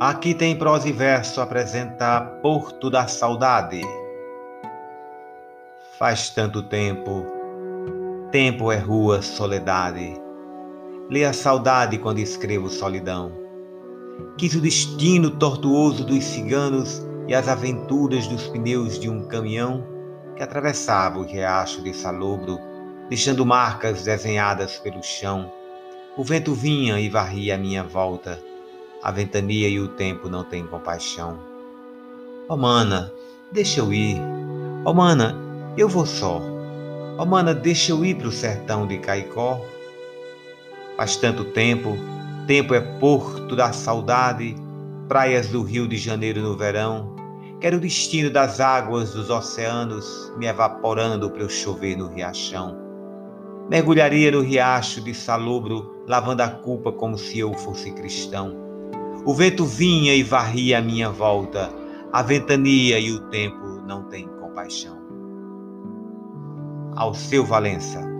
Aqui tem prosa e verso apresenta Porto da Saudade. Faz tanto tempo, tempo é rua, soledade. Lê a saudade quando escrevo solidão. Quis o destino tortuoso dos ciganos e as aventuras dos pneus de um caminhão que atravessava o riacho de Salobro, deixando marcas desenhadas pelo chão. O vento vinha e varria a minha volta a ventania e o tempo não têm compaixão. Ó oh, mana, deixa eu ir. Ó oh, mana, eu vou só. Ó oh, mana, deixa eu ir pro sertão de Caicó. Faz tanto tempo, tempo é porto da saudade, praias do Rio de Janeiro no verão. Quero o destino das águas dos oceanos me evaporando para eu chover no riachão. Mergulharia no riacho de salobro, lavando a culpa como se eu fosse cristão o vento vinha e varria a minha volta, a ventania e o tempo não têm compaixão. Ao seu Valença.